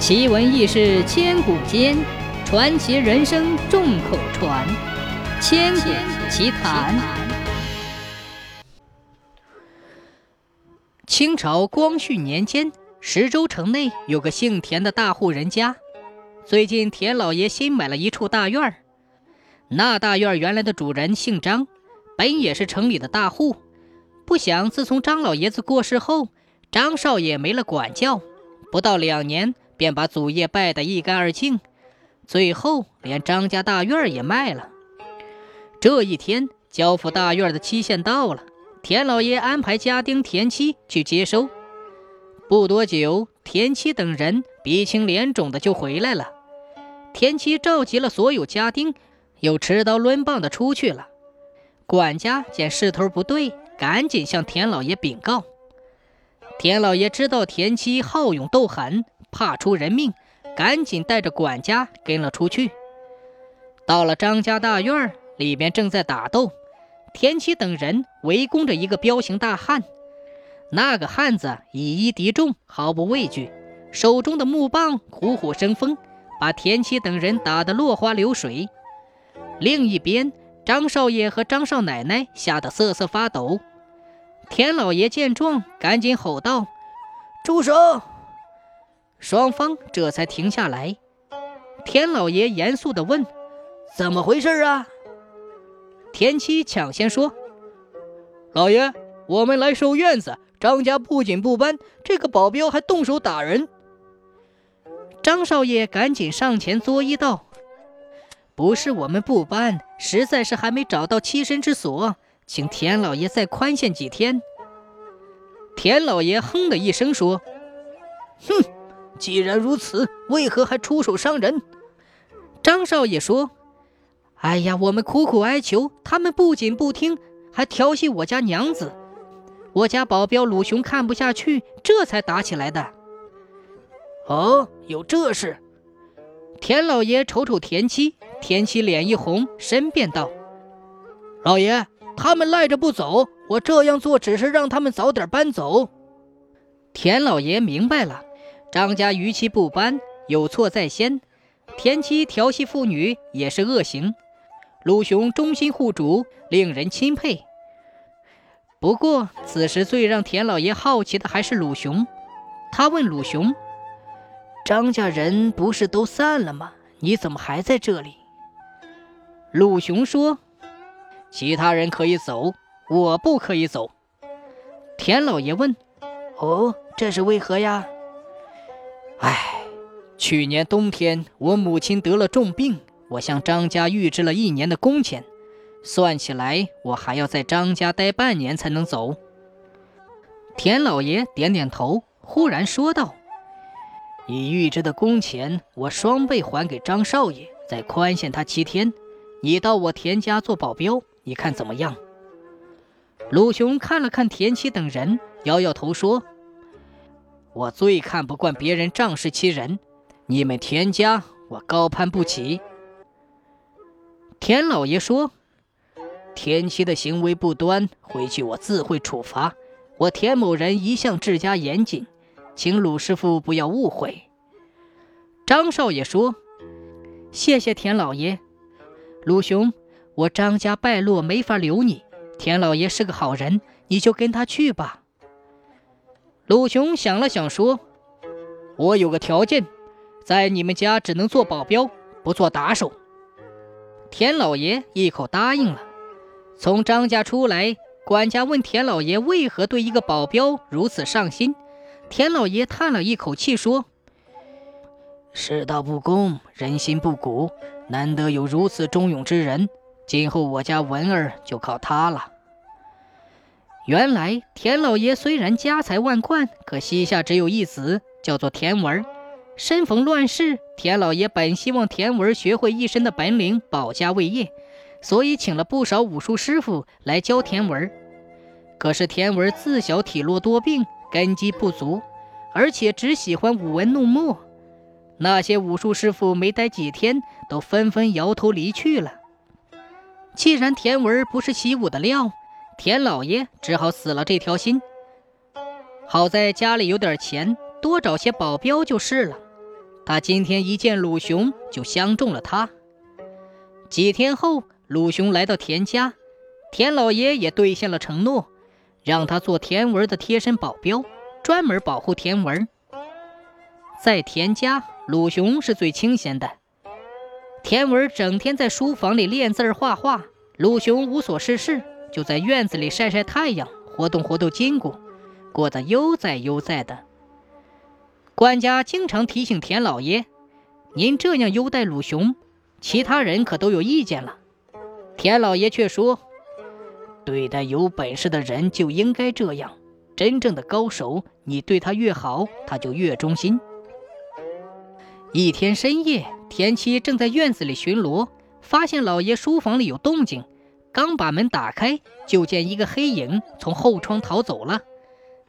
奇闻异事千古间，传奇人生众口传。千古奇谈。清朝光绪年间，石州城内有个姓田的大户人家。最近，田老爷新买了一处大院儿。那大院原来的主人姓张，本也是城里的大户。不想自从张老爷子过世后，张少爷没了管教，不到两年。便把祖业败得一干二净，最后连张家大院也卖了。这一天，交付大院的期限到了，田老爷安排家丁田七去接收。不多久，田七等人鼻青脸肿的就回来了。田七召集了所有家丁，又持刀抡棒的出去了。管家见势头不对，赶紧向田老爷禀告。田老爷知道田七好勇斗狠。怕出人命，赶紧带着管家跟了出去。到了张家大院里边正在打斗，田七等人围攻着一个彪形大汉。那个汉子以一敌众，毫不畏惧，手中的木棒虎虎生风，把田七等人打得落花流水。另一边，张少爷和张少奶奶吓得瑟瑟发抖。田老爷见状，赶紧吼道：“住手！”双方这才停下来。田老爷严肃地问：“怎么回事啊？”田七抢先说：“老爷，我们来收院子，张家不仅不搬，这个保镖还动手打人。”张少爷赶紧上前作揖道：“不是我们不搬，实在是还没找到栖身之所，请田老爷再宽限几天。”田老爷哼的一声说：“哼。”既然如此，为何还出手伤人？张少爷说：“哎呀，我们苦苦哀求，他们不仅不听，还调戏我家娘子。我家保镖鲁雄看不下去，这才打起来的。”哦，有这事？田老爷瞅瞅田七，田七脸一红，申辩道：“老爷，他们赖着不走，我这样做只是让他们早点搬走。”田老爷明白了。张家逾期不搬，有错在先；田七调戏妇女也是恶行。鲁雄忠心护主，令人钦佩。不过，此时最让田老爷好奇的还是鲁雄。他问鲁雄：“张家人不是都散了吗？你怎么还在这里？”鲁雄说：“其他人可以走，我不可以走。”田老爷问：“哦，这是为何呀？”唉，去年冬天我母亲得了重病，我向张家预支了一年的工钱，算起来我还要在张家待半年才能走。田老爷点点头，忽然说道：“你预支的工钱，我双倍还给张少爷，再宽限他七天。你到我田家做保镖，你看怎么样？”鲁雄看了看田七等人，摇摇头说。我最看不惯别人仗势欺人，你们田家我高攀不起。田老爷说：“田七的行为不端，回去我自会处罚。我田某人一向治家严谨，请鲁师傅不要误会。”张少爷说：“谢谢田老爷，鲁兄，我张家败落，没法留你。田老爷是个好人，你就跟他去吧。”鲁雄想了想，说：“我有个条件，在你们家只能做保镖，不做打手。”田老爷一口答应了。从张家出来，管家问田老爷为何对一个保镖如此上心。田老爷叹了一口气，说：“世道不公，人心不古，难得有如此忠勇之人，今后我家文儿就靠他了。”原来田老爷虽然家财万贯，可膝下只有一子，叫做田文。身逢乱世，田老爷本希望田文学会一身的本领，保家卫业，所以请了不少武术师傅来教田文。可是田文自小体弱多病，根基不足，而且只喜欢舞文弄墨。那些武术师傅没待几天，都纷纷摇头离去了。既然田文不是习武的料，田老爷只好死了这条心。好在家里有点钱，多找些保镖就是了。他今天一见鲁雄就相中了他。几天后，鲁雄来到田家，田老爷也兑现了承诺，让他做田文的贴身保镖，专门保护田文。在田家，鲁雄是最清闲的。田文整天在书房里练字画画，鲁雄无所事事，就在院子里晒晒太阳，活动活动筋骨，过得悠哉悠哉的。管家经常提醒田老爷：“您这样优待鲁雄，其他人可都有意见了。”田老爷却说：“对待有本事的人就应该这样，真正的高手，你对他越好，他就越忠心。”一天深夜，田七正在院子里巡逻，发现老爷书房里有动静，刚把门打开，就见一个黑影从后窗逃走了。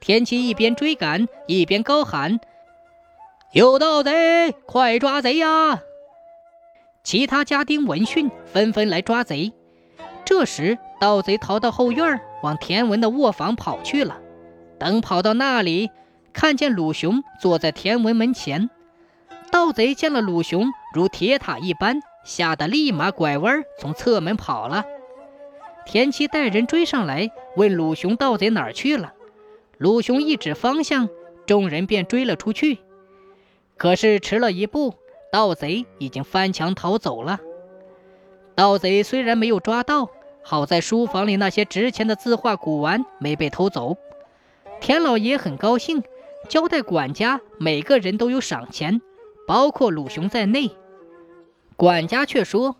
田七一边追赶，一边高喊：“有盗贼，快抓贼呀！”其他家丁闻讯，纷纷来抓贼。这时，盗贼逃到后院，往田文的卧房跑去了。等跑到那里，看见鲁雄坐在田文门前。盗贼见了鲁雄如铁塔一般，吓得立马拐弯从侧门跑了。田七带人追上来，问鲁雄盗贼哪儿去了。鲁雄一指方向，众人便追了出去。可是迟了一步，盗贼已经翻墙逃走了。盗贼虽然没有抓到，好在书房里那些值钱的字画古玩没被偷走。田老爷很高兴，交代管家每个人都有赏钱。包括鲁雄在内，管家却说：“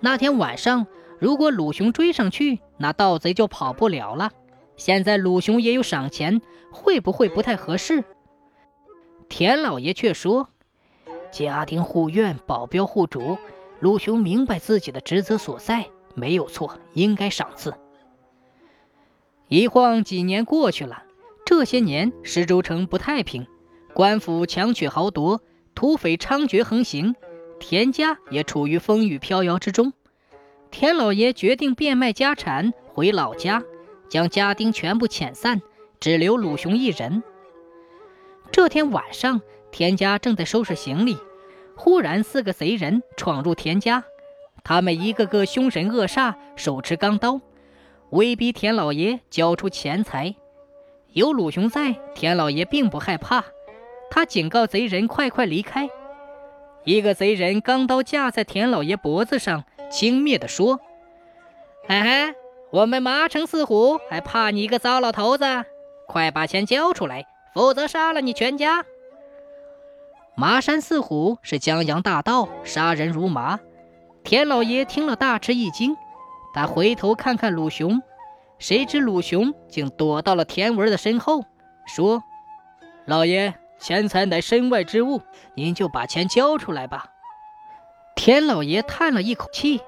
那天晚上，如果鲁雄追上去，那盗贼就跑不了了。现在鲁雄也有赏钱，会不会不太合适？”田老爷却说：“家丁护院，保镖护主，鲁雄明白自己的职责所在，没有错，应该赏赐。”一晃几年过去了，这些年石州城不太平，官府强取豪夺。土匪猖獗横行，田家也处于风雨飘摇之中。田老爷决定变卖家产回老家，将家丁全部遣散，只留鲁雄一人。这天晚上，田家正在收拾行李，忽然四个贼人闯入田家，他们一个个凶神恶煞，手持钢刀，威逼田老爷交出钱财。有鲁雄在，田老爷并不害怕。他警告贼人快快离开。一个贼人钢刀架在田老爷脖子上，轻蔑地说：“嘿嘿，我们麻城四虎还怕你一个糟老头子？快把钱交出来，否则杀了你全家！”麻山四虎是江洋大盗，杀人如麻。田老爷听了大吃一惊，他回头看看鲁雄，谁知鲁雄竟躲到了田文的身后，说：“老爷。”钱财乃身外之物，您就把钱交出来吧。田老爷叹了一口气，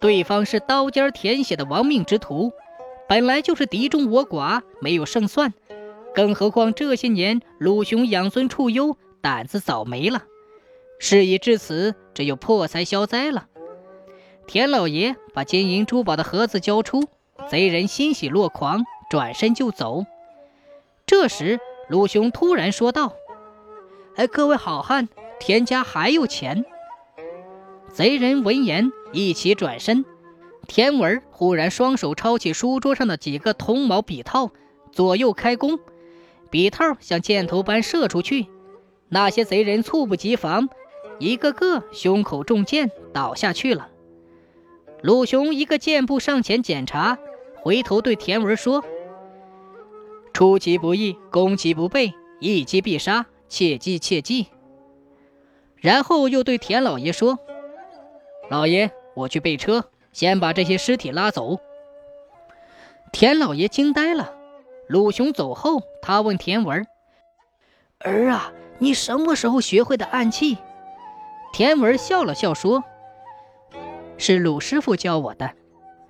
对方是刀尖舔血的亡命之徒，本来就是敌众我寡，没有胜算。更何况这些年鲁雄养尊处优，胆子早没了。事已至此，只有破财消灾了。田老爷把金银珠宝的盒子交出，贼人欣喜若狂，转身就走。这时。鲁雄突然说道：“哎，各位好汉，田家还有钱。”贼人闻言一起转身。田文忽然双手抄起书桌上的几个铜毛笔套，左右开弓，笔套像箭头般射出去。那些贼人猝不及防，一个个胸口中箭，倒下去了。鲁雄一个箭步上前检查，回头对田文说。出其不意，攻其不备，一击必杀，切记切记。然后又对田老爷说：“老爷，我去备车，先把这些尸体拉走。”田老爷惊呆了。鲁雄走后，他问田文：“儿啊，你什么时候学会的暗器？”田文笑了笑说：“是鲁师傅教我的。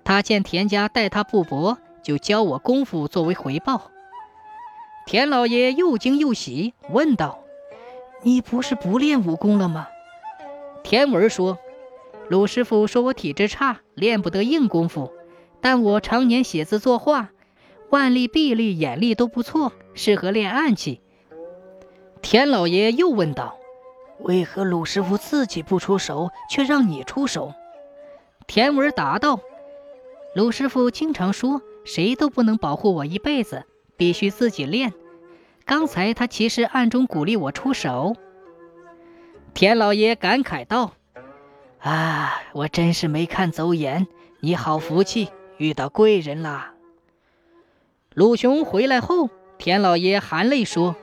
他见田家待他不薄，就教我功夫作为回报。”田老爷又惊又喜，问道：“你不是不练武功了吗？”田文说：“鲁师傅说我体质差，练不得硬功夫，但我常年写字作画，腕力、臂力、眼力都不错，适合练暗器。”田老爷又问道：“为何鲁师傅自己不出手，却让你出手？”田文答道：“鲁师傅经常说，谁都不能保护我一辈子，必须自己练。刚才他其实暗中鼓励我出手。”田老爷感慨道：“啊，我真是没看走眼，你好福气，遇到贵人啦。”鲁雄回来后，田老爷含泪说：“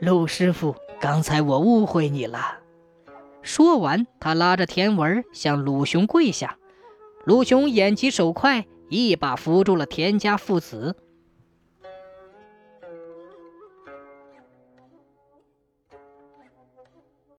鲁师傅，刚才我误会你了。”说完，他拉着田文向鲁雄跪下。鲁雄眼疾手快，一把扶住了田家父子。